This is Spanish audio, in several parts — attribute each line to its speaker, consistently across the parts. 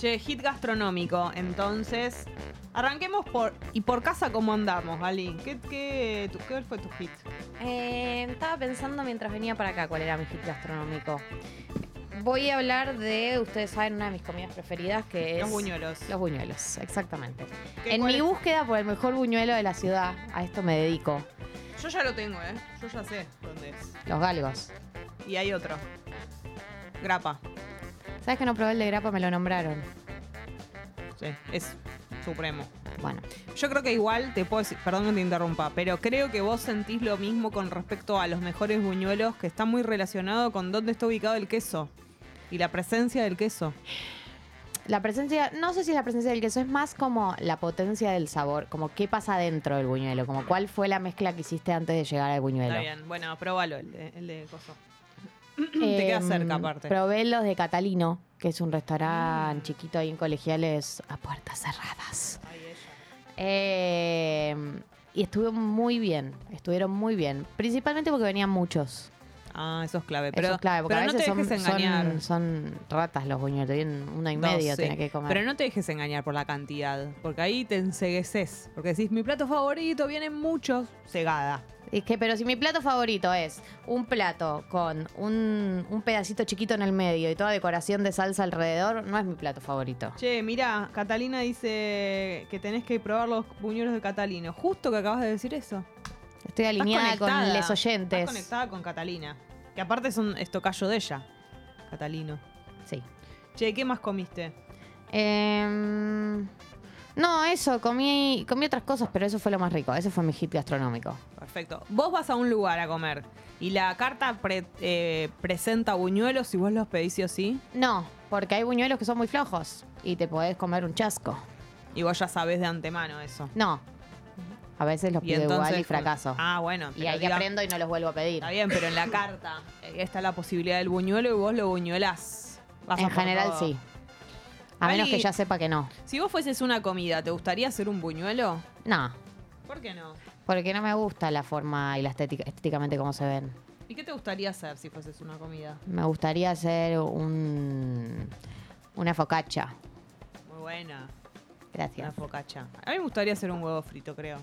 Speaker 1: Che, hit gastronómico. Entonces, arranquemos por. ¿Y por casa cómo andamos, Ali? ¿Qué, qué, tu- qué fue tu hit?
Speaker 2: Eh, estaba pensando mientras venía para acá cuál era mi hit gastronómico. Voy a hablar de, ustedes saben, una de mis comidas preferidas que es...
Speaker 1: Los buñuelos.
Speaker 2: Los buñuelos, exactamente.
Speaker 1: ¿Qué-
Speaker 2: En mi
Speaker 1: es?
Speaker 2: búsqueda por el mejor buñuelo de la ciudad, a esto me dedico.
Speaker 1: Yo ya lo tengo, ¿eh? Yo ya sé dónde es.
Speaker 2: Los galgos.
Speaker 1: Y hay otro. Grapa.
Speaker 2: ¿Sabes que no probé el de grapa? Me lo nombraron.
Speaker 1: Sí, es supremo.
Speaker 2: Bueno,
Speaker 1: Yo creo que igual te puedo decir, perdón que te interrumpa, pero creo que vos sentís lo mismo con respecto a los mejores buñuelos, que está muy relacionado con dónde está ubicado el queso y la presencia del queso.
Speaker 2: la presencia, no sé si es la presencia del queso, es más como la potencia del sabor, como qué pasa dentro del buñuelo, como cuál fue la mezcla que hiciste antes de llegar al buñuelo.
Speaker 1: Está bien, bueno, probalo el de, el de coso. Te queda
Speaker 2: Em,
Speaker 1: cerca aparte.
Speaker 2: Probé los de Catalino, que es un restaurante chiquito ahí en colegiales a puertas cerradas.
Speaker 1: Ay, ella.
Speaker 2: Em, y estuvo muy bien, estuvieron muy bien. Principalmente porque venían muchos.
Speaker 1: Ah, eso es clave. Pero,
Speaker 2: Eso es clave, porque
Speaker 1: pero
Speaker 2: a
Speaker 1: no
Speaker 2: veces
Speaker 1: te
Speaker 2: son,
Speaker 1: dejes engañar.
Speaker 2: son, son ratas los buñuelos, tienen uno y
Speaker 1: No, sí,
Speaker 2: tiene que comer.
Speaker 1: Pero no te dejes engañar por la cantidad, porque ahí te ensegueces. Porque decís, mi plato favorito, vienen muchos, cegada.
Speaker 2: Es que, pero si mi plato favorito es un plato con un, un pedacito chiquito en el medio y toda decoración de salsa alrededor, no es mi plato favorito.
Speaker 1: Che, mira, Catalina dice que tenés que probar los buñuelos de Catalino. Justo que acabas de decir eso.
Speaker 2: Estoy alineada con les oyentes.
Speaker 1: Estás conectada con Catalina. Que aparte es un es tocayo de ella, Catalino.
Speaker 2: Sí.
Speaker 1: Che, ¿qué más comiste?
Speaker 2: Em, no, eso, comí, comí otras cosas, pero eso fue lo más rico. Ese fue mi hit gastronómico.
Speaker 1: Perfecto. Vos vas a un lugar a comer y la carta pre- eh, presenta buñuelos y vos los pedís sí o sí.
Speaker 2: No, porque hay buñuelos que son muy flojos y te podés comer un chasco.
Speaker 1: Y vos ya sabés de antemano eso.
Speaker 2: No. A veces los pido
Speaker 1: entonces.
Speaker 2: igual y fracaso.
Speaker 1: Ah, bueno.
Speaker 2: y ahí
Speaker 1: diga-
Speaker 2: aprendo y no los vuelvo a pedir.
Speaker 1: Está bien, pero en la carta eh, está la posibilidad del buñuelo y vos lo buñuelás. Vas
Speaker 2: En general
Speaker 1: todo.
Speaker 2: sí. A menos que ya sepa que no.
Speaker 1: Si vos fueses una comida, ¿te gustaría hacer un buñuelo?
Speaker 2: No,
Speaker 1: ¿Por qué no?
Speaker 2: porque no me gusta la forma y la estética, estéticamente como se ven.
Speaker 1: ¿Y qué te gustaría hacer si fueses una comida?
Speaker 2: Me gustaría hacer un una focaccia.
Speaker 1: Muy buena. Una
Speaker 2: Gracias.
Speaker 1: focacha. A mí me gustaría hacer un huevo frito, creo.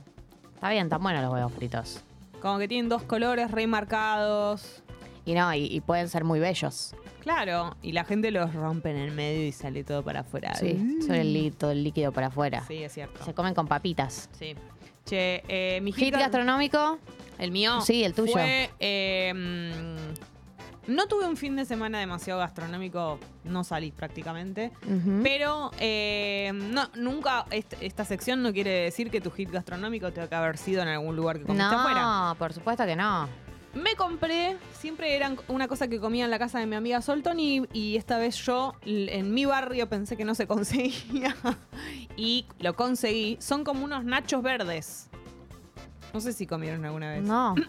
Speaker 2: Está bien, tan buenos los huevos fritos.
Speaker 1: Como que tienen dos colores re marcados.
Speaker 2: Y no, y, y pueden ser muy bellos.
Speaker 1: Claro, y la gente los rompe en el medio y sale todo para afuera.
Speaker 2: Sí, son el, todo el líquido para afuera.
Speaker 1: Sí, es cierto.
Speaker 2: Se comen con papitas.
Speaker 1: Sí. Che, eh, mi
Speaker 2: Hit
Speaker 1: ga-
Speaker 2: gastronómico,
Speaker 1: El mío.
Speaker 2: Sí, el tuyo.
Speaker 1: Fue. eh, mm, no tuve un fin de semana demasiado gastronómico, no salí prácticamente.
Speaker 2: Ujú.
Speaker 1: Pero eh, no, nunca, est- esta sección no quiere decir que tu hit gastronómico tenga que haber sido en algún lugar que comiste afuera.
Speaker 2: no, por supuesto que no.
Speaker 1: Me compré, siempre era una cosa que comía en la casa de mi amiga Solton y, y esta vez yo en mi barrio pensé que no se conseguía y lo conseguí. Son como unos nachos verdes. No sé si comieron alguna vez.
Speaker 2: No.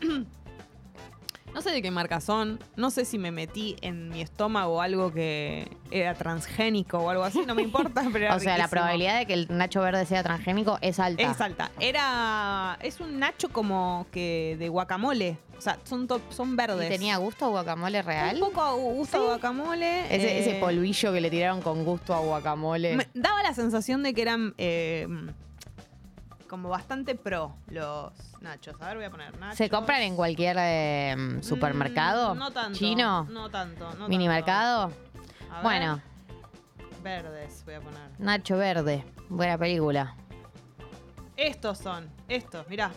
Speaker 1: No sé de qué marca son. No sé si me metí en mi estómago algo que era transgénico o algo así. No me importa, pero era
Speaker 2: O sea, la
Speaker 1: riquísimo.
Speaker 2: probabilidad de que el nacho verde sea transgénico es alta.
Speaker 1: Es alta. Era. Es un nacho como que de guacamole. O sea, son, to- son
Speaker 2: ¿Y
Speaker 1: verdes.
Speaker 2: tenía gusto a guacamole real?
Speaker 1: Un poco gusto a guacamole.
Speaker 2: Ese,
Speaker 1: eh,
Speaker 2: ese polvillo que le tiraron con gusto a guacamole.
Speaker 1: me daba la sensación de que eran eh, como bastante pro los nachos. A ver, voy a poner nachos.
Speaker 2: ¿Se compran en cualquier eh, supermercado?
Speaker 1: Mm, no tanto.
Speaker 2: ¿Chino?
Speaker 1: No tanto. No
Speaker 2: ¿Mini mercado?
Speaker 1: tanto. A ver,
Speaker 2: Bueno,
Speaker 1: Verdes, voy a poner.
Speaker 2: Nacho Verde. Buena película.
Speaker 1: Estos son. Estos, mirá.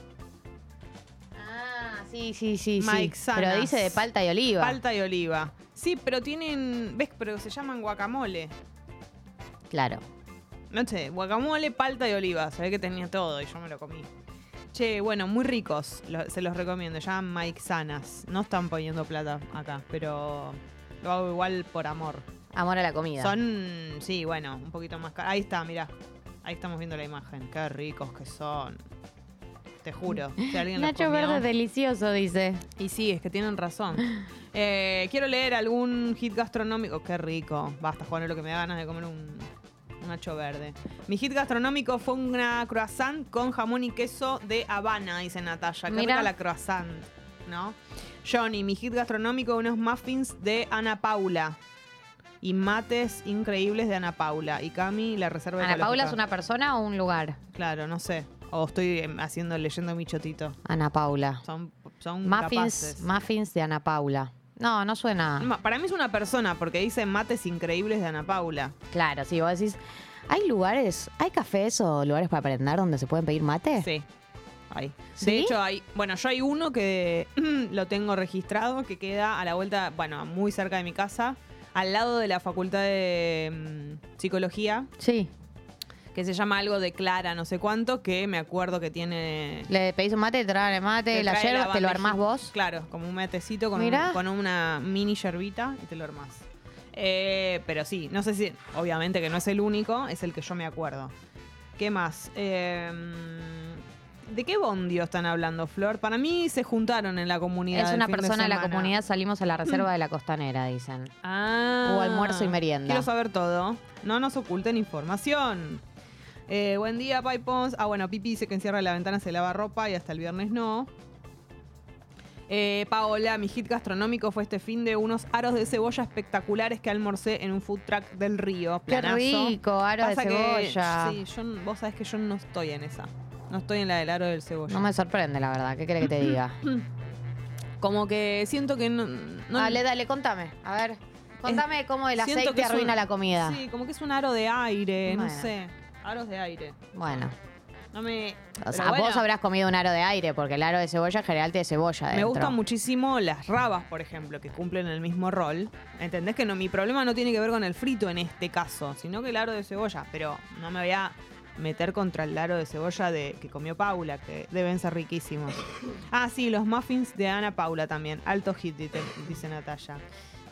Speaker 2: Ah, sí, sí, sí.
Speaker 1: Mike
Speaker 2: sí.
Speaker 1: Sanas.
Speaker 2: Pero dice de palta y oliva.
Speaker 1: Palta y oliva. Sí, pero tienen. ¿Ves? Pero se llaman guacamole.
Speaker 2: Claro.
Speaker 1: No sé, guacamole, palta y oliva. Se ve que tenía todo y yo me lo comí. Che, bueno, muy ricos. lo- se los recomiendo. Llaman Mike Sanas. No están poniendo plata acá, pero lo hago igual por amor.
Speaker 2: Amor a la comida.
Speaker 1: Son, sí, bueno, un poquito más caros. Ahí está, mirá. Ahí estamos viendo la imagen. Qué ricos que son. Te juro. Si alguien los
Speaker 2: Nacho
Speaker 1: comió-
Speaker 2: Verde delicioso, dice.
Speaker 1: Y sí, es que tienen razón. Eh, quiero leer algún hit gastronómico. Qué rico. Basta, Juan, es lo que me da ganas de comer un nacho verde. Mi hit gastronómico fue una croissant con jamón y queso de Habana, dice Natalia. Qué rica la croissant, ¿no? Johnny, mi hit gastronómico, unos muffins de Ana Paula. y mates increíbles de Ana Paula. Y Cami, la reserva
Speaker 2: Ana Paula es una persona o un lugar.
Speaker 1: Claro, no sé. O estoy em, haciendo, leyendo mi chotito.
Speaker 2: Ana Paula.
Speaker 1: Son, son
Speaker 2: Muffins,
Speaker 1: capaces.
Speaker 2: muffins de Ana Paula. No, no suena.
Speaker 1: Ma- Para mí es una persona porque dice mates increíbles de Ana Paula.
Speaker 2: Claro, sí, vos decís, ¿hay lugares, hay cafés o lugares para aprender donde se pueden pedir mate?
Speaker 1: Sí. Ahí.
Speaker 2: ¿Sí?
Speaker 1: De hecho, hay. Bueno, yo hay uno que lo tengo registrado que queda a la vuelta, bueno, muy cerca de mi casa, al lado de la facultad de mm, psicología,
Speaker 2: Sí.
Speaker 1: Que se llama algo de Clara, no sé cuánto, que me acuerdo que tiene.
Speaker 2: Le pedís un mate, te traen el mate,
Speaker 1: te
Speaker 2: la
Speaker 1: trae
Speaker 2: yerba, te lo armás vos.
Speaker 1: Claro, como un matecito con, un- con una mini yerbita y te lo armás. Eh, pero sí, no sé si. Obviamente que no es el único, es el que yo me acuerdo. ¿Qué más? Eh, ¿De qué bondio están hablando, Flor? Para mí se juntaron en la comunidad.
Speaker 2: Es una
Speaker 1: fin
Speaker 2: persona de la comunidad, salimos a la reserva de la costanera, dicen.
Speaker 1: Ah,
Speaker 2: Hubo almuerzo y merienda.
Speaker 1: Quiero saber todo. No nos oculten información. Eh, buen día, Pipons. Ah, bueno, Pipi dice que encierra la ventana, se lava ropa y hasta el viernes no. Eh, Paola, mi hit gastronómico fue este fin de unos aros de cebolla espectaculares que almorcé en un food truck del río.
Speaker 2: Qué rico, aro de
Speaker 1: que-
Speaker 2: cebolla.
Speaker 1: sí, yo, vos sabés que yo no estoy en esa. No estoy en la del aro del cebolla.
Speaker 2: No me sorprende, la verdad. ¿Qué querés que te diga?
Speaker 1: Como que siento que no. no-
Speaker 2: dale, dale, contame. A ver, contame cómo el aceite
Speaker 1: un-
Speaker 2: arruina la comida.
Speaker 1: Sí, como que es un aro de aire, no sé. Aros de aire.
Speaker 2: Bueno,
Speaker 1: No me.
Speaker 2: o sea,
Speaker 1: bueno,
Speaker 2: vos habrás comido un aro de aire, porque el aro de cebolla en general tiene cebolla
Speaker 1: Me gustan muchísimo las rabas, por ejemplo, que cumplen el mismo rol. ¿Entendés que no? Mi problema no tiene que ver con el frito en este caso, sino que el aro de cebolla. Pero no me voy a meter contra el aro de cebolla de que comió Paula, que deben ser riquísimos. Ah, sí, los muffins de Ana Paula también. Alto hit, dice, dice Natalia.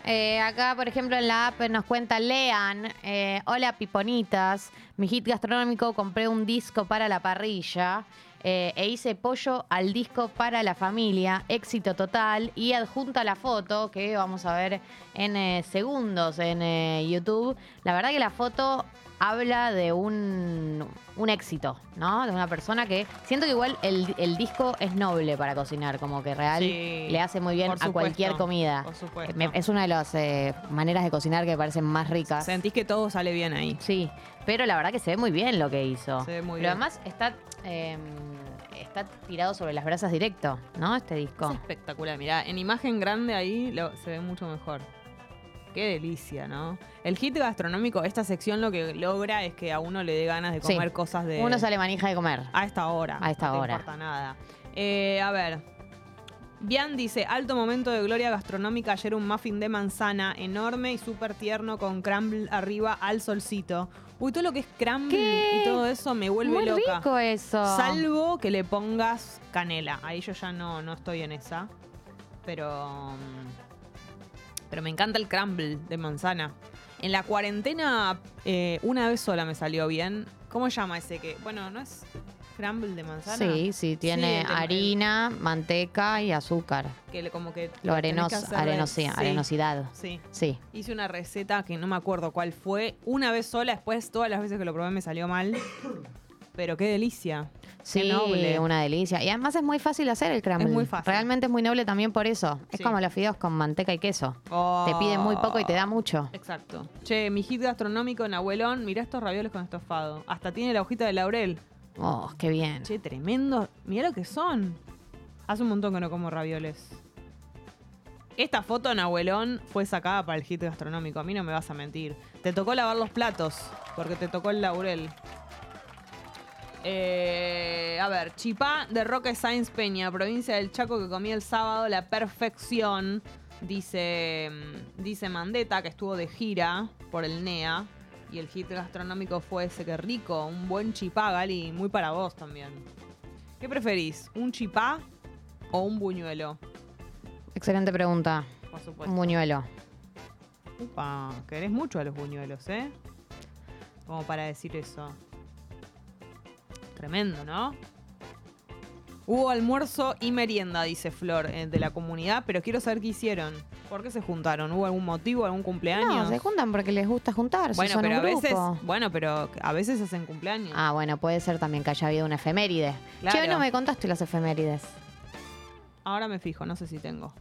Speaker 2: Eh, acá, por ejemplo, en la app nos cuenta Lean. eh, Hola, piponitas. Mi hit gastronómico, compré un disco para la parrilla. eh, e hice pollo al disco para la familia. Éxito total. Y adjunta la foto que vamos a ver en eh, segundos en eh, YouTube. La verdad que la foto habla de un, un éxito, ¿no? De una persona que siento que igual el, el disco es noble para cocinar, como que real
Speaker 1: Sí,
Speaker 2: le hace muy bien a cualquier comida.
Speaker 1: por supuesto.
Speaker 2: Me- es una de las eh, maneras de cocinar que me parecen más ricas.
Speaker 1: Sentís que todo sale bien ahí.
Speaker 2: Sí, pero la verdad que se ve muy bien lo que hizo.
Speaker 1: Se ve muy
Speaker 2: pero
Speaker 1: bien.
Speaker 2: además está, eh, está tirado sobre las brasas directo, ¿no? Este
Speaker 1: Es
Speaker 2: disco.
Speaker 1: espectacular. Mirá, en imagen grande ahí lo- se ve mucho mejor. Qué delicia, ¿no? El hit gastronómico, esta sección lo que logra es que a uno le dé ganas de
Speaker 2: Sí.
Speaker 1: comer cosas de.
Speaker 2: Uno sale manija de comer.
Speaker 1: A esta hora.
Speaker 2: A esta
Speaker 1: no
Speaker 2: hora.
Speaker 1: importa nada. Eh, a ver. Bian dice, alto momento de gloria gastronómica, ayer un muffin de manzana enorme y súper tierno con crumble arriba al solcito. Uy, todo lo que es crumble
Speaker 2: ¿Qué?
Speaker 1: y todo eso me vuelve
Speaker 2: Muy
Speaker 1: loca.
Speaker 2: rico eso.
Speaker 1: Salvo que le pongas canela. Ahí yo ya no, no estoy en esa. Pero. mm, Pero me encanta el crumble de manzana. En la cuarentena, eh, una vez sola me salió bien. ¿Cómo se llama ese que? Bueno, ¿no es crumble de manzana?
Speaker 2: Sí, sí, tiene harina, manteca y azúcar.
Speaker 1: Que le- como que.
Speaker 2: Lo arenos,
Speaker 1: que hacer de-
Speaker 2: arenosi-
Speaker 1: sí,
Speaker 2: arenosidad.
Speaker 1: Sí.
Speaker 2: Sí.
Speaker 1: Hice una receta que no me acuerdo cuál fue. Una vez sola, después todas las veces que lo probé me salió mal. Pero qué delicia.
Speaker 2: Sí,
Speaker 1: Qué noble.
Speaker 2: una delicia. Y además es muy fácil hacer el crumble.
Speaker 1: Es muy fácil.
Speaker 2: Realmente es muy noble también por eso. Es
Speaker 1: Sí.
Speaker 2: como los fideos con manteca y queso.
Speaker 1: Oh.
Speaker 2: Te piden muy poco y te da mucho.
Speaker 1: Exacto. Che, mi hit gastronómico en abuelón, mirá estos ravioles con estofado. Hasta tiene la hojita de laurel.
Speaker 2: Oh, qué bien.
Speaker 1: Che, tremendo. Mirá lo que son. Hace un montón que no como ravioles. Esta foto en abuelón fue sacada para el hit gastronómico. A mí no me vas a mentir. Te tocó lavar los platos porque te tocó el laurel. Eh, a ver, Chipá de Roque Sáenz Peña, provincia del Chaco que comí el sábado, la perfección. Dice, mm, dice Mandeta que estuvo de gira por el NEA. Y el hit gastronómico fue ese que rico, un buen chipá, Gali, muy para vos también. ¿Qué preferís? ¿Un chipá o un buñuelo?
Speaker 2: Excelente pregunta.
Speaker 1: Por supuesto.
Speaker 2: Un buñuelo.
Speaker 1: Upa, querés mucho a los buñuelos, ¿eh? Como para decir eso. Tremendo, ¿no? Hubo almuerzo y merienda, dice Flor, eh, de la comunidad, pero quiero saber qué hicieron. ¿Por qué se juntaron? ¿Hubo algún motivo, algún cumpleaños?
Speaker 2: No, se juntan porque les gusta juntarse.
Speaker 1: bueno,
Speaker 2: son
Speaker 1: pero a veces,
Speaker 2: grupo.
Speaker 1: bueno, pero a veces hacen cumpleaños.
Speaker 2: Ah, bueno, puede ser también que haya habido una efeméride.
Speaker 1: Claro.
Speaker 2: Che, no me contaste las efemérides.
Speaker 1: Ahora me fijo, no sé si tengo.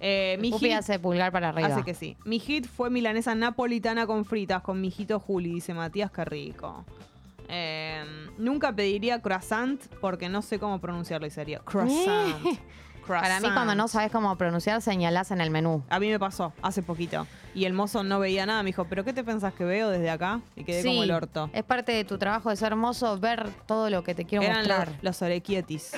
Speaker 1: Eh, mi
Speaker 2: Pupi
Speaker 1: hit-
Speaker 2: hace pulgar para arriba.
Speaker 1: Hace que sí. Mi hit fue milanesa napolitana con fritas con mi hijito Juli, dice Matías, qué rico. Eh, nunca pediría croissant porque no sé cómo pronunciarlo y sería croissant.
Speaker 2: Para mí, cuando no sabes cómo pronunciar, señalás en el menú.
Speaker 1: A mí me pasó hace poquito. Y el mozo no veía nada. Me dijo, ¿pero qué te pensás que veo desde acá? Y quedé como el orto.
Speaker 2: Es parte de tu trabajo de ser hermoso ver todo lo que te quiero
Speaker 1: Eran
Speaker 2: mostrar.
Speaker 1: los, los orequietis.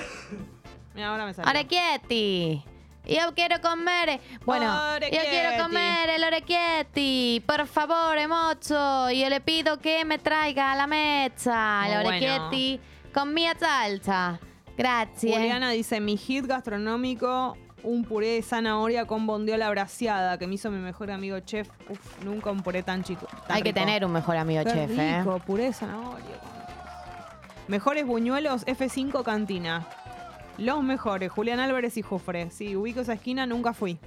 Speaker 1: Mira, ahora me salió.
Speaker 2: Orecchietti. Yo quiero comer. Bueno, yo quiero comer el orecchietti. Por favor, mozo. Yo le pido que me traiga a la mesa el
Speaker 1: bueno.
Speaker 2: orecchietti con mi salsa. Gracias.
Speaker 1: Juliana dice, mi hit gastronómico, un puré de zanahoria con bondiola braseada que me hizo mi mejor amigo chef. Uf, nunca un puré tan chico. tan
Speaker 2: Hay que tener un mejor amigo
Speaker 1: Qué
Speaker 2: chef, ¿eh?
Speaker 1: rico, puré de zanahoria. Mejores buñuelos F5 Cantina. Los mejores, Julián Álvarez y Jofre. Sí, ubico esa esquina, nunca fui.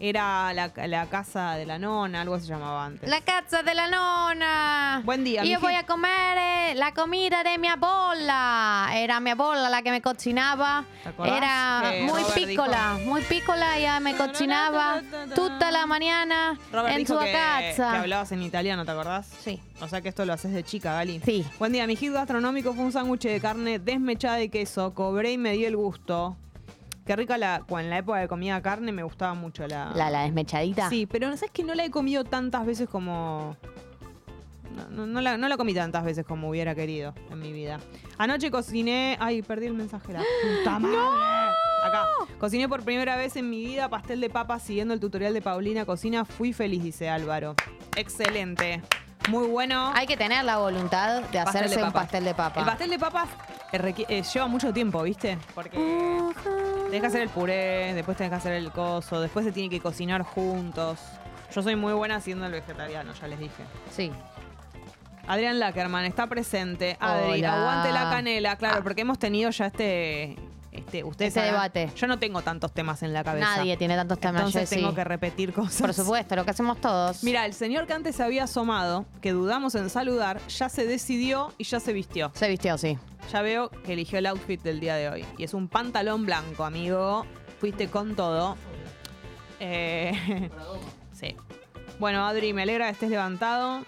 Speaker 1: Era la, la casa de la nona, algo se llamaba antes.
Speaker 2: La casa de la nona.
Speaker 1: Buen día,
Speaker 2: Y yo voy a comer eh, la comida de mi abuela. Era mi abuela la que me cocinaba.
Speaker 1: ¿Te acordás
Speaker 2: Era
Speaker 1: que
Speaker 2: muy
Speaker 1: Robert
Speaker 2: pícola, muy pícola. Ella me cocinaba toda la mañana
Speaker 1: Robert
Speaker 2: en
Speaker 1: dijo
Speaker 2: su
Speaker 1: que,
Speaker 2: casa.
Speaker 1: que hablabas en italiano, ¿te acordás?
Speaker 2: Sí.
Speaker 1: O sea que esto lo haces de chica, Gali.
Speaker 2: Sí.
Speaker 1: Buen día, mi hit gastronómico fue un sándwich de carne desmechada de queso. Cobré y me di el gusto. Qué rica la. cuando En la época de comida carne me gustaba mucho la.
Speaker 2: La, la desmechadita.
Speaker 1: Sí, pero ¿sabes que no la he comido tantas veces como. No, no- no la, no la comí tantas veces como hubiera querido en mi vida. Anoche cociné. Ay, perdí el mensaje. La puta madre. Acá. Cociné por primera vez en mi vida pastel de papas siguiendo el tutorial de Paulina Cocina. Fui feliz, dice Álvaro. Excelente. Muy bueno.
Speaker 2: Hay que tener la voluntad de
Speaker 1: Pastel
Speaker 2: hacerse
Speaker 1: de
Speaker 2: un pastel de papa.
Speaker 1: El pastel de papas eh, eh, lleva mucho tiempo, ¿viste? Porque tenés que hacer el puré, después tenés que hacer el coso, después se tiene que cocinar juntos. Yo soy muy buena haciendo el vegetariano, ya les dije.
Speaker 2: Sí.
Speaker 1: Adrián Lackerman está presente. Adri,
Speaker 2: Hola.
Speaker 1: aguante la canela, claro,
Speaker 2: Ah.
Speaker 1: porque hemos tenido ya este. Este, ustedes sabrán-
Speaker 2: debate.
Speaker 1: Yo no tengo tantos temas en la cabeza.
Speaker 2: Nadie tiene tantos temas,
Speaker 1: Entonces tengo que repetir cosas.
Speaker 2: Por supuesto, lo que hacemos todos.
Speaker 1: Mira, el señor que antes se había asomado, que dudamos en saludar, ya se decidió y ya se vistió.
Speaker 2: Se vistió, sí.
Speaker 1: Ya veo que eligió el outfit del día de hoy. Y es un pantalón blanco, amigo. Fuiste con todo. Eh, sí. Bueno, Adri, me alegra que estés levantado.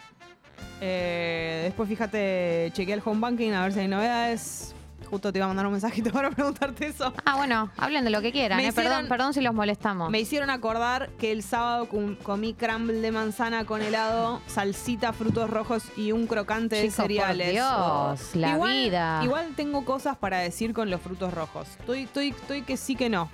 Speaker 1: Eh, después fíjate, chequeé el home banking a ver si hay novedades. Justo te iba a mandar un mensajito para preguntarte eso.
Speaker 2: Ah, bueno, hablen de lo que quieran. Eh.
Speaker 1: hicieron-
Speaker 2: Perdón, perdón si los molestamos.
Speaker 1: Me hicieron acordar que el sábado com- comí crumble de manzana con helado, salsita, frutos rojos y un crocante de
Speaker 2: por
Speaker 1: cereales.
Speaker 2: Dios, la
Speaker 1: igual,
Speaker 2: vida.
Speaker 1: Igual tengo cosas para decir con los frutos rojos. Estoy, estoy, estoy que sí que no.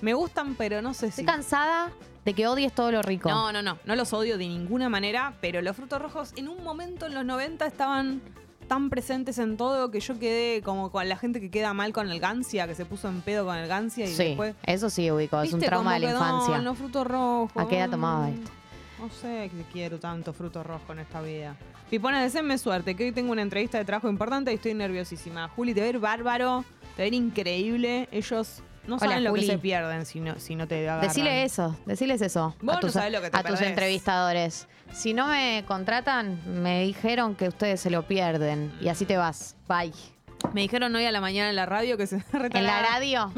Speaker 1: Me gustan, pero no sé
Speaker 2: Estoy
Speaker 1: si.
Speaker 2: cansada de que odies todo lo rico.
Speaker 1: No, no, no. No los odio de ninguna manera, pero los frutos rojos en un momento en los 90 estaban tan presentes en todo que yo quedé como con la gente que queda mal con el Gancia, que se puso en pedo con el Gancia y
Speaker 2: sí,
Speaker 1: después.
Speaker 2: eso sí ubico, es un
Speaker 1: ¿Viste
Speaker 2: trauma de la infancia.
Speaker 1: en los frutos rojos.
Speaker 2: ¿A qué edad tomabas
Speaker 1: Mm,
Speaker 2: esto?
Speaker 1: No sé que quiero tanto fruto rojo en esta vida. Pipona, deseenme suerte, que hoy tengo una entrevista de trabajo importante y estoy nerviosísima. Juli, te va a ir bárbaro, te va a ir increíble. Ellos no
Speaker 2: Hola,
Speaker 1: saben lo que se pierden si no, si no te agarran.
Speaker 2: Decile eso, deciles eso
Speaker 1: Vos
Speaker 2: a
Speaker 1: no
Speaker 2: tus,
Speaker 1: sabés lo que te
Speaker 2: a tus
Speaker 1: perdés.
Speaker 2: entrevistadores. Si no me contratan, me dijeron que ustedes se lo pierden y así te vas. Bye.
Speaker 1: Me dijeron hoy a la mañana en la radio que se
Speaker 2: En la radio,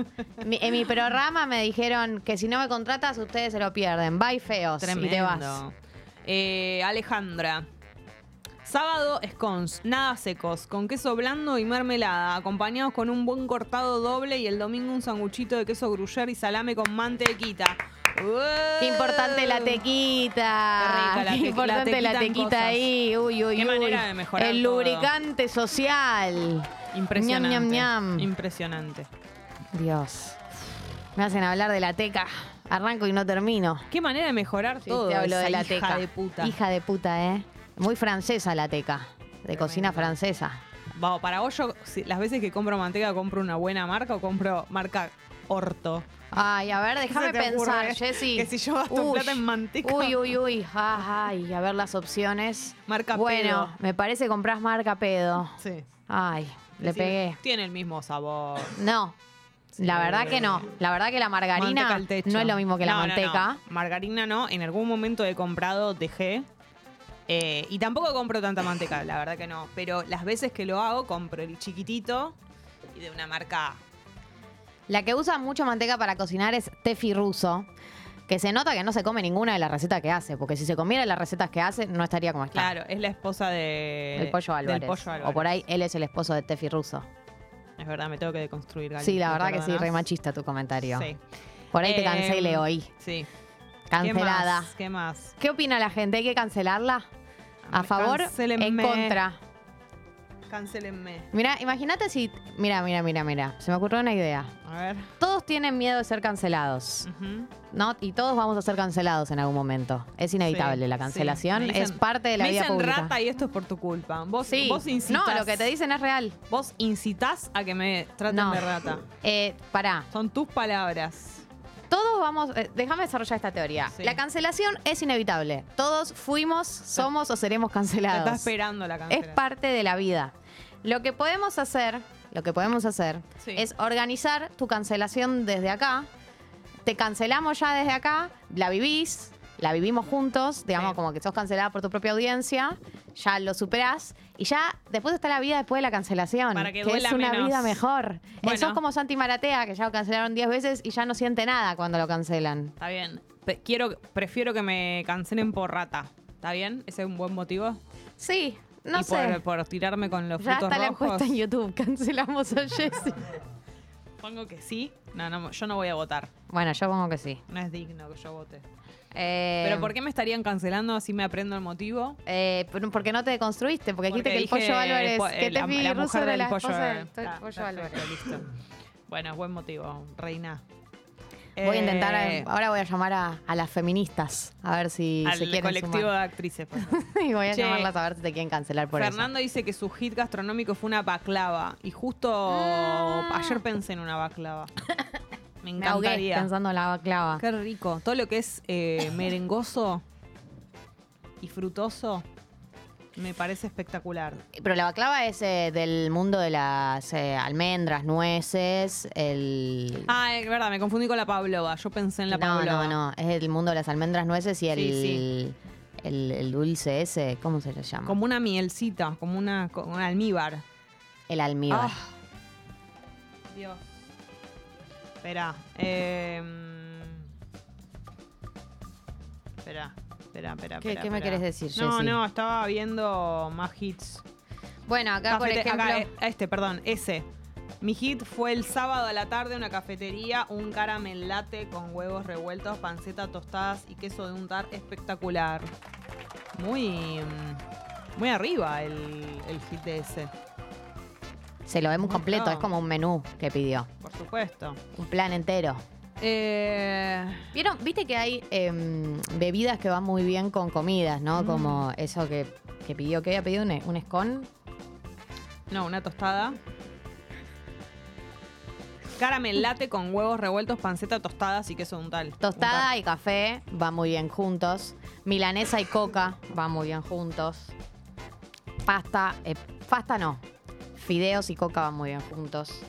Speaker 2: mi- en mi programa me dijeron que si no me contratas, ustedes se lo pierden. Bye feos
Speaker 1: Tremendo.
Speaker 2: y te vas.
Speaker 1: Eh, Alejandra. Sábado, scones, nada secos, con queso blando y mermelada, acompañados con un buen cortado doble y el domingo un sanguchito de queso gruyere y salame con mantequita.
Speaker 2: Qué importante la tequita.
Speaker 1: Qué rica la
Speaker 2: Qué
Speaker 1: te-
Speaker 2: importante
Speaker 1: la
Speaker 2: la
Speaker 1: tequita en
Speaker 2: tequita ahí. Uy, uy,
Speaker 1: Qué
Speaker 2: uy.
Speaker 1: manera de mejorar
Speaker 2: El
Speaker 1: todo.
Speaker 2: lubricante social.
Speaker 1: Impresionante.
Speaker 2: Ñam, ñam, ñam.
Speaker 1: Impresionante.
Speaker 2: Dios. Me hacen hablar de la teca. Arranco y no termino.
Speaker 1: Qué manera de mejorar
Speaker 2: Sí,
Speaker 1: todo.
Speaker 2: te hablo
Speaker 1: esa
Speaker 2: de la
Speaker 1: hija
Speaker 2: teca.
Speaker 1: de puta.
Speaker 2: Hija de puta, ¿eh? Muy francesa la teca. De cocina francesa.
Speaker 1: Vamos, para vos, yo, si- las veces que compro manteca, compro una buena marca o compro marca Orto.
Speaker 2: Ay, a ver, déjame
Speaker 1: te
Speaker 2: pensar,
Speaker 1: ocurre?
Speaker 2: Jessy.
Speaker 1: Que si yo gasto
Speaker 2: Uy,
Speaker 1: plata en manteca.
Speaker 2: Uy, uy, uy. Ay, a ver las opciones.
Speaker 1: Marca
Speaker 2: Bueno,
Speaker 1: pedo.
Speaker 2: me parece que compras marca pedo.
Speaker 1: Sí.
Speaker 2: Ay, le pegué.
Speaker 1: Tiene el mismo sabor.
Speaker 2: No. La verdad que no. La verdad que la
Speaker 1: Manteca
Speaker 2: margarina
Speaker 1: al techo.
Speaker 2: no es lo mismo que la
Speaker 1: No, no,
Speaker 2: manteca.
Speaker 1: Margarina no. En algún momento he comprado, dejé. Eh, y tampoco compro tanta manteca, la verdad que no. Pero las veces que lo hago, compro el chiquitito y de una marca
Speaker 2: La que usa mucho manteca para cocinar es Tefi Russo, que se nota que no se come ninguna de las recetas que hace, porque si se comiera las recetas que hace, no estaría como está.
Speaker 1: Claro, es la esposa de...
Speaker 2: El pollo Álvarez.
Speaker 1: Del pollo Álvarez.
Speaker 2: O por ahí él es el esposo de Tefi Russo.
Speaker 1: Es verdad, me tengo que deconstruir, Gali.
Speaker 2: Sí, la
Speaker 1: ¿Me
Speaker 2: verdad que sí, re machista tu comentario.
Speaker 1: Sí.
Speaker 2: Por ahí te
Speaker 1: Eh,
Speaker 2: cancele hoy.
Speaker 1: Sí.
Speaker 2: Cancelada.
Speaker 1: ¿Qué más? ¿Qué más?
Speaker 2: ¿Qué opina la gente? ¿Hay que cancelarla? ¿A favor?
Speaker 1: cancélenme.
Speaker 2: ¿En contra?
Speaker 1: Cancélenme.
Speaker 2: Mira, imagínate si. Mira, mira, mira, mira. Se me ocurrió una idea.
Speaker 1: A ver.
Speaker 2: Todos tienen miedo de ser cancelados. Y todos vamos a ser cancelados en algún momento. Es inevitable.
Speaker 1: Sí,
Speaker 2: la cancelación
Speaker 1: dicen-
Speaker 2: es parte de la
Speaker 1: me
Speaker 2: vida
Speaker 1: dicen
Speaker 2: pública.
Speaker 1: rata y esto es por tu culpa. Vos,
Speaker 2: Sí.
Speaker 1: vos incitas.
Speaker 2: No, lo que te dicen es real.
Speaker 1: Vos incitas a que me traten
Speaker 2: No.
Speaker 1: de rata.
Speaker 2: Eh, pará.
Speaker 1: Son tus palabras.
Speaker 2: Todos vamos. eh, déjame desarrollar esta teoría.
Speaker 1: Sí.
Speaker 2: La cancelación es inevitable. Todos fuimos, somos o seremos
Speaker 1: Te
Speaker 2: cancelados.
Speaker 1: está esperando la
Speaker 2: Es
Speaker 1: cancelación.
Speaker 2: parte de la vida. Lo que podemos hacer, lo que podemos hacer
Speaker 1: Sí.
Speaker 2: es organizar tu cancelación desde acá. Te cancelamos ya desde acá, la vivís, la vivimos juntos, digamos como que sos cancelada por tu propia audiencia, ya lo superás y ya después está la vida después de la cancelación,
Speaker 1: Para que
Speaker 2: es una
Speaker 1: menos.
Speaker 2: vida mejor.
Speaker 1: Bueno.
Speaker 2: Eso es como Santi Maratea, que ya lo cancelaron 10 veces y ya no siente nada cuando lo cancelan.
Speaker 1: Está bien. Pe- quiero, prefiero que me cancelen por rata. ¿Está bien? ¿Ese es un buen motivo?
Speaker 2: Sí, no
Speaker 1: y
Speaker 2: sé.
Speaker 1: Por, por tirarme con los
Speaker 2: ya
Speaker 1: frutos
Speaker 2: está la
Speaker 1: rojos.
Speaker 2: encuesta en YouTube, cancelamos a Jessy.
Speaker 1: Pongo que sí. No, no, yo no voy a votar.
Speaker 2: bueno, yo pongo que sí.
Speaker 1: No es digno que yo vote.
Speaker 2: Eh,
Speaker 1: ¿Pero por qué me estarían cancelando así me aprendo el motivo?
Speaker 2: Eh, pero ¿Por qué no te deconstruiste? Porque dijiste
Speaker 1: Porque
Speaker 2: que el pollo Álvarez,
Speaker 1: po-
Speaker 2: que te
Speaker 1: la,
Speaker 2: vi ruso
Speaker 1: del
Speaker 2: la
Speaker 1: pollo,
Speaker 2: esposa del
Speaker 1: Ah,
Speaker 2: pollo
Speaker 1: perfecto,
Speaker 2: Álvarez.
Speaker 1: listo. Bueno, buen motivo, reina.
Speaker 2: Voy a intentar,
Speaker 1: Eh,
Speaker 2: eh, ahora voy a llamar a, a las feministas, a ver si se
Speaker 1: al
Speaker 2: quieren
Speaker 1: colectivo
Speaker 2: sumar.
Speaker 1: de actrices.
Speaker 2: y voy a
Speaker 1: Che,
Speaker 2: llamarlas a ver si te quieren cancelar por
Speaker 1: Fernando dice que su hit gastronómico fue una baklava. Y justo
Speaker 2: Ah.
Speaker 1: ayer pensé en una baklava. Me.
Speaker 2: Me ahogué
Speaker 1: encantaría.
Speaker 2: pensando en la baclava.
Speaker 1: Qué rico. Todo lo que es eh, merengoso y frutoso me parece espectacular.
Speaker 2: Pero la baclava es eh, del mundo de las eh, almendras, nueces, el...
Speaker 1: Ah, es verdad, me confundí con la pavlova. Yo pensé en la
Speaker 2: no,
Speaker 1: pavlova.
Speaker 2: no, no, es el mundo de las almendras, nueces y el,
Speaker 1: Sí,
Speaker 2: el, el dulce ese, ¿cómo se le llama?
Speaker 1: Como una mielcita, como una, como un almíbar.
Speaker 2: El almíbar.
Speaker 1: Ah. Dios. Espera. Eh, espera, espera, espera.
Speaker 2: ¿Qué- me querés decir,
Speaker 1: No,
Speaker 2: Jessy?
Speaker 1: no, estaba viendo más hits.
Speaker 2: Bueno, acá por ejemplo...
Speaker 1: acá, eh, este, perdón, ese. Mi hit fue el sábado a la tarde en una cafetería, un caramel latte con huevos revueltos, panceta tostadas y queso de untar espectacular. Muy muy arriba el, el hit de ese,
Speaker 2: Se lo vemos
Speaker 1: Muy
Speaker 2: completo, es como un menú que pidió.
Speaker 1: Supuesto.
Speaker 2: Un plan entero.
Speaker 1: Eh,
Speaker 2: ¿Vieron? Viste que hay em, bebidas que van muy bien con comidas, ¿no?
Speaker 1: Mm.
Speaker 2: Como eso que, que pidió, que había pedido un, un scone.
Speaker 1: no, una tostada. Caramel latte con huevos revueltos, panceta tostadas y queso untal.
Speaker 2: Tostada y café van muy bien juntos. Milanesa y coca van muy bien juntos. Pasta, eh, pasta no. Fideos y coca van muy bien juntos.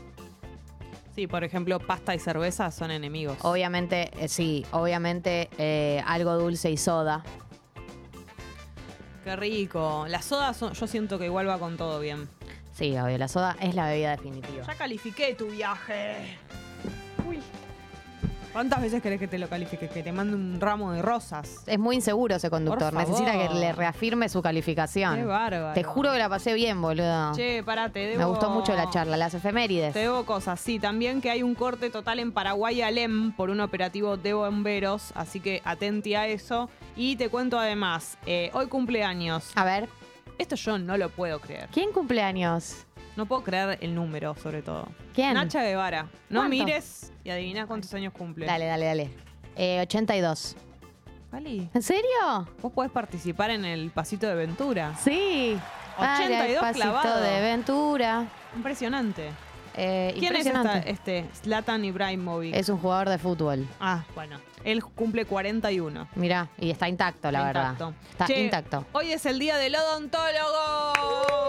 Speaker 1: Sí, por ejemplo, pasta y cerveza son enemigos.
Speaker 2: Obviamente, eh, sí, obviamente eh, algo dulce y soda.
Speaker 1: Qué rico. Las sodas, son- yo siento que igual va con todo bien.
Speaker 2: Sí, obvio, la soda es la bebida definitiva.
Speaker 1: Ya califiqué tu viaje. Uy. ¿Cuántas veces querés que te lo califique? Que te mande un ramo de rosas.
Speaker 2: Es muy inseguro ese conductor.
Speaker 1: Por
Speaker 2: Necesita que le reafirme su calificación.
Speaker 1: Qué bárbaro.
Speaker 2: Te juro que la pasé bien, boludo.
Speaker 1: Che, parate, debo...
Speaker 2: Me gustó mucho la charla, las efemérides.
Speaker 1: Te debo cosas, sí. También que hay un corte total en Paraguay Alem por un operativo de bomberos, así que atenti a eso. Y te cuento además, eh, hoy cumpleaños.
Speaker 2: A ver,
Speaker 1: Esto yo no lo puedo creer.
Speaker 2: ¿quién cumpleaños?
Speaker 1: No puedo creer el número, sobre todo.
Speaker 2: ¿Quién?
Speaker 1: Nacha Guevara. No
Speaker 2: ¿Cuánto?
Speaker 1: mires y adivina cuántos años cumple.
Speaker 2: Dale, dale, dale. Eh, 82.
Speaker 1: Vali,
Speaker 2: ¿En serio?
Speaker 1: vos podés participar en el pasito de Ventura.
Speaker 2: Sí.
Speaker 1: 82
Speaker 2: Vaya, pasito
Speaker 1: clavado.
Speaker 2: de Ventura.
Speaker 1: Impresionante.
Speaker 2: Eh,
Speaker 1: ¿Quién es
Speaker 2: impresionante.
Speaker 1: esta- este? Zlatan Ibrahimovic.
Speaker 2: Es un jugador de fútbol.
Speaker 1: Ah, bueno. Él cumple 41.
Speaker 2: Mirá, y está intacto, la verdad. Está
Speaker 1: Che,
Speaker 2: intacto.
Speaker 1: Hoy es el día del odontólogo.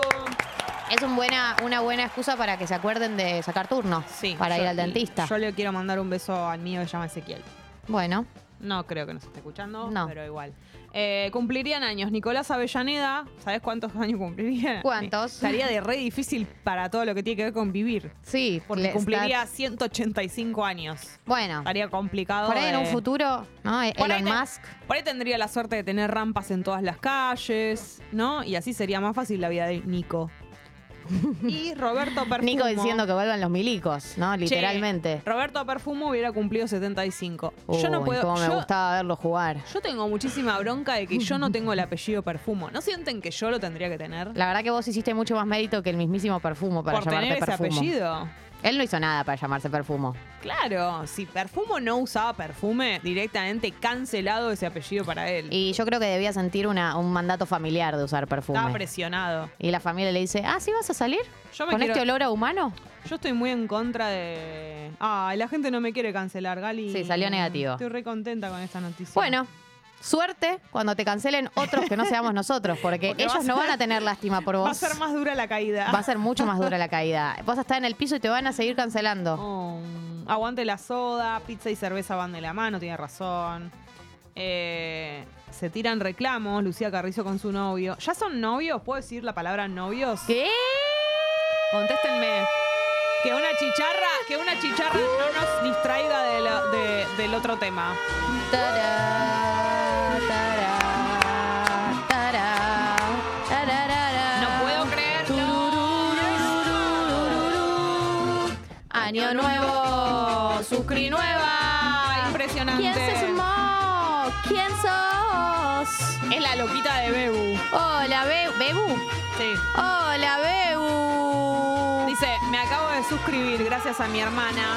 Speaker 2: Es un buena, una buena excusa para que se acuerden de sacar turno.
Speaker 1: Sí.
Speaker 2: Para
Speaker 1: yo-
Speaker 2: ir al dentista.
Speaker 1: Yo le quiero mandar un beso al mío que se llama Ezequiel.
Speaker 2: Bueno,
Speaker 1: No creo que nos esté escuchando,
Speaker 2: No.
Speaker 1: pero igual. Eh, cumplirían años Nicolás Avellaneda. ¿Sabes cuántos años cumpliría?
Speaker 2: ¿Cuántos?
Speaker 1: Estaría de re difícil para todo lo que tiene que ver con vivir.
Speaker 2: Sí,
Speaker 1: Porque cumpliría
Speaker 2: está-
Speaker 1: 185 años.
Speaker 2: Bueno,
Speaker 1: Estaría complicado.
Speaker 2: por ahí en un futuro, ¿no?
Speaker 1: Por ahí
Speaker 2: Elon
Speaker 1: te-
Speaker 2: Musk.
Speaker 1: Por ahí tendría la suerte de tener rampas en todas las calles, ¿no? Y así sería más fácil la vida de Nico. Y Roberto Perfumo.
Speaker 2: Nico diciendo que vuelvan los milicos, ¿no?
Speaker 1: Che,
Speaker 2: Literalmente.
Speaker 1: Roberto Perfumo hubiera cumplido 75. yo no
Speaker 2: Uy,
Speaker 1: puedo.
Speaker 2: cómo me
Speaker 1: yo,
Speaker 2: gustaba verlo jugar.
Speaker 1: yo tengo muchísima bronca de que yo no tengo el apellido Perfumo. ¿No sienten que yo lo tendría que tener?
Speaker 2: La verdad que vos hiciste mucho más mérito que el mismísimo Perfumo para
Speaker 1: por
Speaker 2: llamarte
Speaker 1: tener ese
Speaker 2: Perfumo.
Speaker 1: apellido.
Speaker 2: Él no hizo nada para llamarse Perfumo.
Speaker 1: Claro, si Perfumo no usaba perfume, directamente cancelado ese apellido para él.
Speaker 2: Y yo creo que debía sentir una, un mandato familiar de usar perfume.
Speaker 1: Estaba presionado.
Speaker 2: Y la familia le dice, ah, ¿sí vas a salir?
Speaker 1: Yo me
Speaker 2: ¿Con
Speaker 1: quiero-
Speaker 2: este olor a humano?
Speaker 1: Yo estoy muy en contra de. Ah, la gente no me quiere cancelar, Gali.
Speaker 2: Sí, salió negativo.
Speaker 1: Estoy re contenta con esta noticia.
Speaker 2: Bueno, suerte cuando te cancelen otros que no seamos nosotros, porque, ellos no
Speaker 1: ser-
Speaker 2: van a tener lástima por vos.
Speaker 1: va a ser más dura la caída.
Speaker 2: Va a ser mucho más dura la caída. Vas a estar en el piso y te van a seguir cancelando.
Speaker 1: Oh, aguante la soda, pizza y cerveza van de la mano, tiene razón. Eh, se tiran reclamos, Lucía Carrizo con su novio. ¿Ya son novios? ¿Puedo decir la palabra novios?
Speaker 2: ¿Qué?
Speaker 1: Contéstenme. Que una chicharra, que una chicharra no nos distraiga de la- de- del otro tema.
Speaker 2: Tará, Año nuevo, suscri nueva.
Speaker 1: Impresionante.
Speaker 2: ¿Quién se sumó? ¿Quién sos?
Speaker 1: Es la loquita de Bebu.
Speaker 2: Hola, Be- Bebu.
Speaker 1: Sí.
Speaker 2: Hola, Bebu.
Speaker 1: Dice, me acabo de suscribir gracias a mi hermana.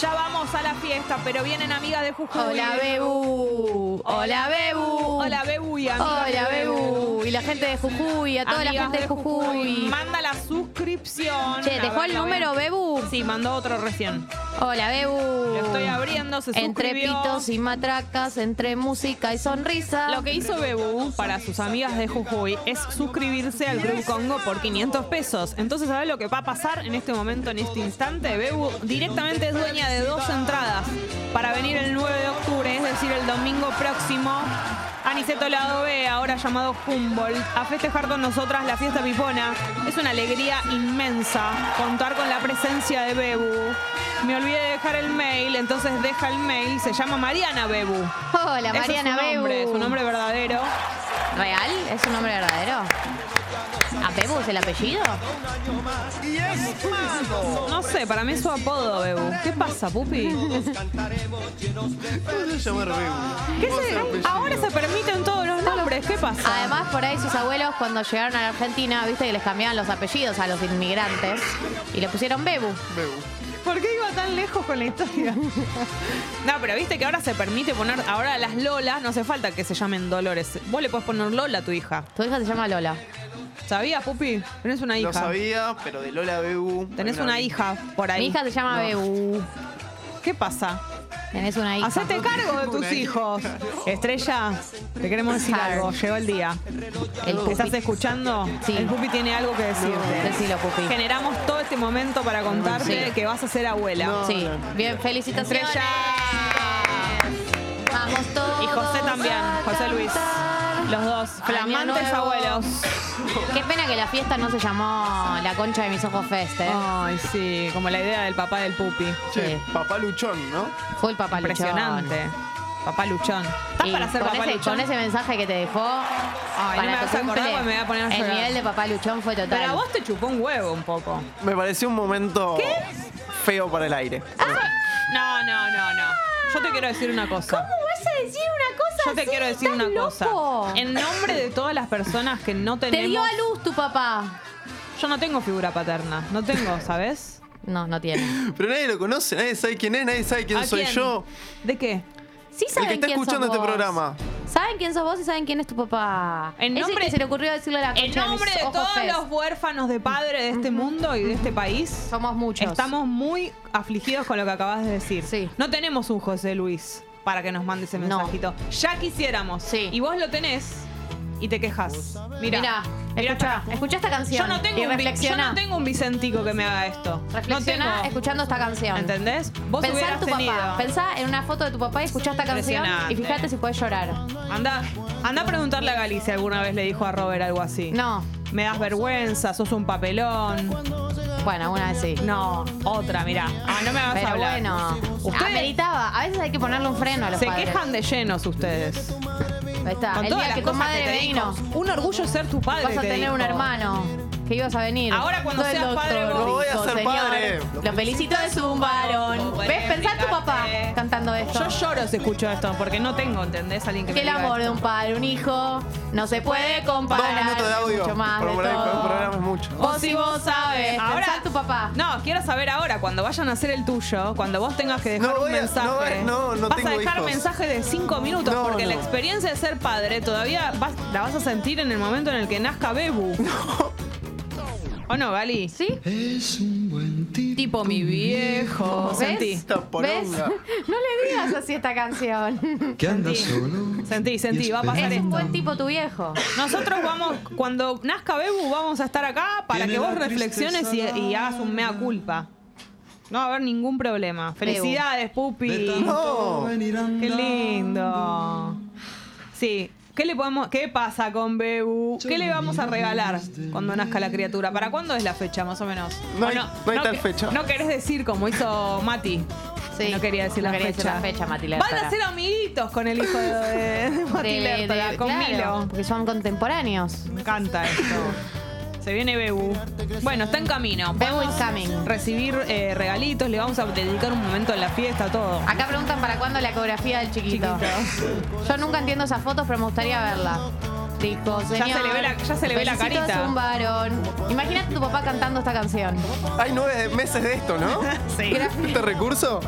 Speaker 1: Ya vamos a la fiesta, pero vienen amigas de Jujuy.
Speaker 2: Hola, Bebu. Hola, Bebu.
Speaker 1: Hola, Bebu y amigas
Speaker 2: Hola,
Speaker 1: de
Speaker 2: Bebu. Y la gente de Jujuy, a toda la gente de Jujuy.
Speaker 1: Manda la suscripción.
Speaker 2: Che, ¿dejó el número, Bebu?
Speaker 1: Sí, mandó otro recién.
Speaker 2: Hola, Bebu.
Speaker 1: Lo estoy abriendo, se
Speaker 2: Entre
Speaker 1: suscribió.
Speaker 2: pitos y matracas, entre música y sonrisa.
Speaker 1: Lo que hizo Bebu para sus amigas de Jujuy es suscribirse al Club Congo por 500 pesos. Entonces, ¿sabes lo que va a pasar en este momento, en este instante? Bebu directamente es dueña de dos entradas para venir el 9 de octubre, es decir, el domingo próximo. Aniceto Lado B, ahora llamado Humboldt, a festejar con nosotras la fiesta pipona. Es una alegría inmensa contar con la presencia de Bebu. Me olvidé de dejar el mail, entonces deja el mail. Se llama Mariana Bebu.
Speaker 2: Hola,
Speaker 1: Ese
Speaker 2: Mariana
Speaker 1: es su nombre,
Speaker 2: Bebu.
Speaker 1: su nombre verdadero.
Speaker 2: ¿Real? ¿Es un nombre verdadero? ¿A Bebu es el apellido?
Speaker 1: No sé, para mí es su apodo, Bebu. ¿Qué pasa, Pupi?
Speaker 3: ¿Cómo se llama Bebu?
Speaker 1: ¿Qué ahora se permiten todos los nombres. ¿Qué pasa?
Speaker 2: Además, por ahí sus abuelos cuando llegaron a la Argentina, viste que les cambiaban los apellidos a los inmigrantes y le pusieron Bebu.
Speaker 3: Bebu.
Speaker 1: ¿Por qué iba tan lejos con la historia? no, pero viste que ahora se permite poner. Ahora las Lolas no hace falta que se llamen Dolores. Vos le podés poner Lola a tu hija.
Speaker 2: Tu hija se llama Lola.
Speaker 1: ¿Sabías, Pupi? Tenés una hija.
Speaker 3: Lo sabía, pero de Lola Bebu.
Speaker 1: Tenés una hija por ahí.
Speaker 2: Mi hija se llama
Speaker 3: No.
Speaker 2: Bebu.
Speaker 1: ¿Qué pasa?
Speaker 2: Tenés una hija.
Speaker 1: Hacete cargo de tus hijos. Estrella, te queremos decir algo. Llegó el día.
Speaker 2: El
Speaker 1: ¿Te estás escuchando?
Speaker 2: Sí.
Speaker 1: El Pupi tiene algo que decirte.
Speaker 2: Decilo, pupi.
Speaker 1: Generamos todo este momento para contarte
Speaker 2: Sí.
Speaker 1: que vas a ser abuela.
Speaker 3: No.
Speaker 2: Sí. Bien, felicitaciones.
Speaker 1: Estrella.
Speaker 2: Vamos todos.
Speaker 1: Y José también,
Speaker 2: a
Speaker 1: José Luis. Los dos, flamantes abuelos.
Speaker 2: Qué pena que la fiesta no se llamó La Concha de mis Ojos Fest, ¿eh?
Speaker 1: Ay, sí, como la idea del papá del Pupi.
Speaker 2: Sí.
Speaker 3: papá Luchón, ¿no?
Speaker 2: Fue el papá Luchón.
Speaker 1: Impresionante. Papá Luchón. ¿Estás
Speaker 2: Y
Speaker 1: para ser
Speaker 2: con
Speaker 1: papá
Speaker 2: ese,
Speaker 1: Luchón?
Speaker 2: con ese mensaje que te dejó
Speaker 1: Ay, no me
Speaker 2: para
Speaker 1: vas
Speaker 2: tu
Speaker 1: a acordar
Speaker 2: cumple,
Speaker 1: porque me voy a poner a
Speaker 2: el
Speaker 1: llorar.
Speaker 2: nivel de papá Luchón fue total.
Speaker 1: Pero a vos te chupó un huevo un poco.
Speaker 3: Me pareció un momento feo para el aire.
Speaker 1: No, no, no, no. Yo te quiero decir una cosa.
Speaker 2: ¿Cómo vas a decir una cosa
Speaker 1: Yo te
Speaker 2: así?
Speaker 1: quiero decir
Speaker 2: ¿Estás
Speaker 1: una cosa. En nombre de todas las personas que no
Speaker 2: Te
Speaker 1: tenemos.
Speaker 2: dio a luz tu papá.
Speaker 1: Yo no tengo figura paterna. No tengo, ¿sabes?
Speaker 2: No, no tiene.
Speaker 3: Pero nadie lo conoce, nadie sabe quién es, nadie sabe quién
Speaker 1: ¿A
Speaker 3: soy
Speaker 1: quién?
Speaker 3: yo.
Speaker 1: ¿De qué?
Speaker 2: Sí
Speaker 3: El
Speaker 2: saben
Speaker 3: que está
Speaker 2: quién
Speaker 3: escuchando
Speaker 2: sos
Speaker 3: este
Speaker 2: vos.
Speaker 3: programa.
Speaker 2: Saben quién sos vos y saben quién es tu papá.
Speaker 1: En
Speaker 2: Es el
Speaker 1: nombre-
Speaker 2: que se le ocurrió decirle a la
Speaker 1: En
Speaker 2: concha de,
Speaker 1: todos
Speaker 2: fest.
Speaker 1: los huérfanos de padre de este mundo y de este país,
Speaker 2: Somos muchos.
Speaker 1: estamos muy afligidos con lo que acabas de decir.
Speaker 2: Sí.
Speaker 1: No tenemos un José Luis para que nos mande ese
Speaker 2: No.
Speaker 1: mensajito. Ya quisiéramos.
Speaker 2: Sí.
Speaker 1: Y vos lo tenés. y te quejas. Mira,
Speaker 2: escucha, escucha esta canción.
Speaker 1: Yo no, tengo
Speaker 2: y
Speaker 1: un, yo no tengo un Vicentico que me haga esto. No
Speaker 2: Reflexiona
Speaker 1: tengo.
Speaker 2: escuchando esta canción.
Speaker 1: ¿Entendés? Vos
Speaker 2: Pensá en tu
Speaker 1: tenido.
Speaker 2: papá. Pensá en una foto de tu papá y escuchá esta canción y fíjate si puedes llorar.
Speaker 1: Anda, anda a preguntarle a Gali si alguna vez le dijo a Robert algo así.
Speaker 2: No.
Speaker 1: Me das vergüenza, sos un papelón.
Speaker 2: Bueno, una vez sí.
Speaker 1: No, otra, mirá. Ah, no me hagas
Speaker 2: Pero
Speaker 1: hablar.
Speaker 2: bueno,
Speaker 1: Ustedes
Speaker 2: ameritaba. A veces hay que ponerle un freno a los
Speaker 1: se
Speaker 2: padres.
Speaker 1: quejan de llenos ustedes.
Speaker 2: Ahí está.
Speaker 1: Con
Speaker 2: El
Speaker 1: todas
Speaker 2: día
Speaker 1: las
Speaker 2: que tu
Speaker 1: cosas
Speaker 2: madre
Speaker 1: que te
Speaker 2: vino,
Speaker 1: dijo. Un orgullo ser tu padre.
Speaker 2: vas a
Speaker 1: te
Speaker 2: tener un hermano. Que ibas a venir.
Speaker 1: Ahora cuando
Speaker 2: Todo el
Speaker 1: seas padre, vos-
Speaker 3: No voy a
Speaker 2: dijo,
Speaker 3: ser
Speaker 2: "Señor,
Speaker 3: padre".
Speaker 2: Lo felicito es un varón. ¿Ves? Pensá en tu papá cantando esto.
Speaker 1: Yo lloro si escucho esto, porque no tengo, ¿entendés? Alguien que
Speaker 2: Que
Speaker 1: me
Speaker 2: el
Speaker 1: diga
Speaker 2: amor de
Speaker 1: esto.
Speaker 2: un padre, un hijo, no se puede
Speaker 3: Dos
Speaker 2: comparar.
Speaker 3: minutos de audio.
Speaker 2: Mucho más de
Speaker 3: programa, por
Speaker 2: todo.
Speaker 3: programa es mucho.
Speaker 2: Vos si vos sabes.
Speaker 1: Ahora-
Speaker 2: Pensá en tu papá.
Speaker 1: No, quiero saber ahora, cuando vayan a hacer el tuyo, cuando vos tengas que dejar
Speaker 3: No
Speaker 1: un
Speaker 3: voy a-
Speaker 1: mensaje.
Speaker 3: no voy- no, no
Speaker 1: vas a dejar
Speaker 3: hijos.
Speaker 1: mensaje de cinco minutos,
Speaker 3: No,
Speaker 1: porque la experiencia de ser padre todavía vas- la vas a sentir en el momento en el que nazca Bebu. ¿O no, Gali?
Speaker 2: ¿Sí?
Speaker 4: Es un buen tipo.
Speaker 1: Tipo mi viejo.
Speaker 2: ¿Ves?
Speaker 1: Sentí.
Speaker 2: ¿Ves? No le digas así esta canción.
Speaker 4: Que anda
Speaker 1: Sentí.
Speaker 4: solo.
Speaker 1: Sentí, sentí, va a pasar
Speaker 2: Es un buen tipo tu viejo.
Speaker 1: Nosotros vamos, cuando nazca Bebu, vamos a estar acá para que vos reflexiones y, hagas un mea culpa. No va a haber ningún problema. Felicidades, Pupi.
Speaker 4: Venir
Speaker 1: Qué lindo. Sí. ¿Qué le podemos, qué pasa con Bebu? ¿Qué le vamos a regalar cuando nazca la criatura? ¿Para cuándo es la fecha, más o menos?
Speaker 3: No
Speaker 1: ¿O
Speaker 3: hay- no hay tal
Speaker 1: que-
Speaker 3: fecha.
Speaker 1: No querés decir como hizo Mati.
Speaker 2: Sí.
Speaker 1: No quería decir
Speaker 2: No
Speaker 1: la
Speaker 2: quería
Speaker 1: fecha.
Speaker 2: decir la fecha, Mati
Speaker 1: Van a ser amiguitos con el hijo de, de Mati Lertora,
Speaker 2: de-
Speaker 1: con
Speaker 2: claro,
Speaker 1: Milo.
Speaker 2: Porque son contemporáneos.
Speaker 1: Me encanta esto. Se viene Bebu. Bueno, está en camino.
Speaker 2: Bebu is coming.
Speaker 1: Recibir eh, regalitos, le vamos a dedicar un momento en la fiesta, todo.
Speaker 2: Acá preguntan para cuándo la ecografía del chiquito. Yo nunca entiendo esas fotos, pero me gustaría verla. Dijo,
Speaker 1: Ya se le ve la- ya se le ve la
Speaker 2: felicito,
Speaker 1: carita.
Speaker 2: Es un varón. Imagínate tu papá cantando esta canción.
Speaker 3: Hay nueve meses de esto, ¿no?
Speaker 1: Sí.
Speaker 3: ¿Este recurso?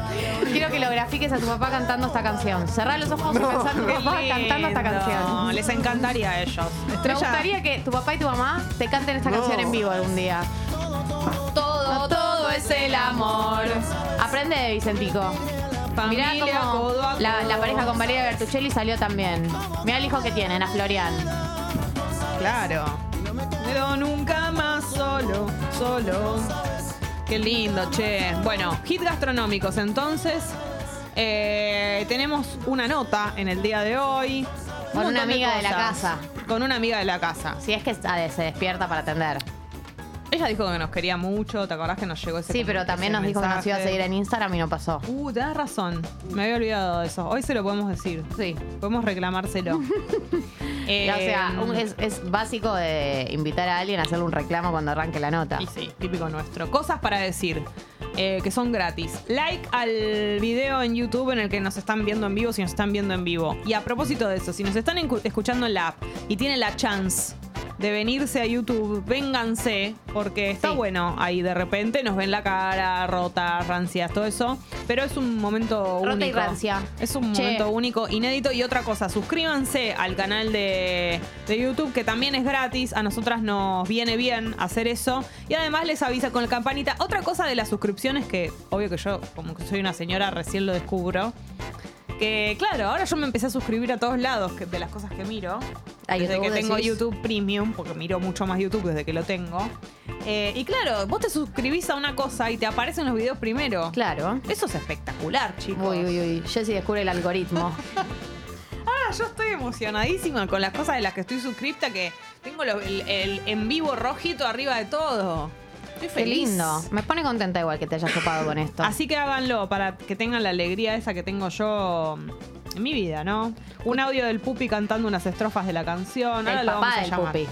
Speaker 2: Quiero que lo grafiques a tu papá cantando esta canción. Cerrá los ojos y
Speaker 3: No.
Speaker 2: pensá en tu papá cantando esta canción.
Speaker 1: Les encantaría a ellos.
Speaker 2: Me
Speaker 1: Estrella,
Speaker 2: gustaría que tu papá y tu mamá te canten esta
Speaker 3: No.
Speaker 2: canción en vivo algún día. Todo, todo es el amor. Aprende de Vicentico. Mirá
Speaker 1: familia,
Speaker 2: cómo
Speaker 1: codo a
Speaker 2: la,
Speaker 1: codo.
Speaker 2: pareja con Valeria Bertuccelli salió también. Mirá el hijo que tienen, a Florian.
Speaker 1: Claro. Pero nunca más solo, solo. Qué lindo, che. Bueno, hit gastronómicos entonces. Eh, tenemos una nota en el día de hoy. Un
Speaker 2: Con una
Speaker 1: montón
Speaker 2: amiga de la
Speaker 1: cosas.
Speaker 2: casa.
Speaker 1: Con una amiga de la casa.
Speaker 2: Si es que ah, se despierta para atender.
Speaker 1: Ella dijo que nos quería mucho, ¿te acordás que nos llegó ese
Speaker 2: Sí, pero también nos dijo que nos iba a seguir en Instagram y no pasó.
Speaker 1: Uh, tenés razón. Me había olvidado de eso. Hoy se lo podemos decir.
Speaker 2: Sí.
Speaker 1: Podemos reclamárselo. Eh,
Speaker 2: o sea, un- es, es básico de invitar a alguien a hacerle un reclamo cuando arranque la nota.
Speaker 1: Y sí, típico nuestro. Cosas para decir. eh, que son gratis. Like al video en YouTube en el que nos están viendo en vivo, si nos están viendo en vivo. Y a propósito de eso, si nos están escuchando en la app y tienen la chance de venirse a YouTube, vénganse, porque está
Speaker 2: Sí.
Speaker 1: bueno ahí de repente, nos ven la cara rota, rancias, todo eso. Pero es un momento
Speaker 2: Rota y
Speaker 1: único.
Speaker 2: rancia.
Speaker 1: Es un
Speaker 2: Che.
Speaker 1: momento único, inédito. Y otra cosa, suscríbanse al canal de, de YouTube, que también es gratis. A nosotras nos viene bien hacer eso. Y además les avisa con la campanita. Otra cosa de las suscripciones, que obvio que yo, como que soy una señora, recién lo descubro. Que claro, ahora yo me empecé a suscribir a todos lados que- de las cosas que miro.
Speaker 2: ¿A
Speaker 1: desde
Speaker 2: YouTube
Speaker 1: que tengo
Speaker 2: decís?
Speaker 1: YouTube Premium, porque miro mucho más YouTube desde que lo tengo. Eh, y claro, vos te suscribís a una cosa y te aparecen los videos primero.
Speaker 2: Claro.
Speaker 1: Eso es espectacular, chicos.
Speaker 2: Uy, uy, uy. Jessy descubre el algoritmo.
Speaker 1: Ah, yo estoy emocionadísima con las cosas de las que estoy suscripta, que tengo el en vivo rojito arriba de todo. Estoy
Speaker 2: Qué lindo. Me pone contenta igual que te hayas topado con esto.
Speaker 1: Así que háganlo para que tengan la alegría esa que tengo yo en mi vida, ¿no? Un audio del Pupi cantando unas estrofas de la canción. Ahora
Speaker 2: el
Speaker 1: lo
Speaker 2: papá
Speaker 1: vamos a
Speaker 2: del
Speaker 1: llamar.
Speaker 2: pupi.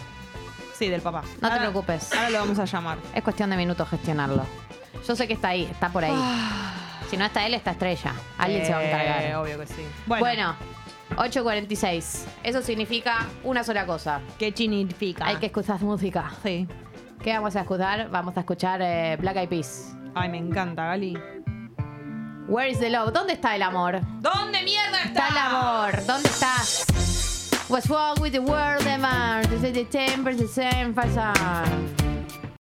Speaker 1: Sí, del papá.
Speaker 2: No te preocupes.
Speaker 1: Ahora lo vamos a llamar.
Speaker 2: Es cuestión de minutos gestionarlo. Yo sé que está ahí, está por ahí.
Speaker 1: Ah.
Speaker 2: Si no está él, está Estrella. Alguien se va a
Speaker 1: Eh,
Speaker 2: encargar.
Speaker 1: Obvio que sí.
Speaker 2: Bueno, 8.46. Eso significa una sola cosa.
Speaker 1: ¿Qué significa?
Speaker 2: Hay que escuchar música.
Speaker 1: Sí.
Speaker 2: ¿Qué vamos a escuchar? Vamos a escuchar eh, Black Eyed Peas.
Speaker 1: Ay, me encanta, Gali.
Speaker 2: Where is the love? ¿Dónde está el amor?
Speaker 1: ¿Dónde mierda está?
Speaker 2: Está el amor. ¿Dónde estás? What's wrong with the world, man? This is the temper, the same fashion.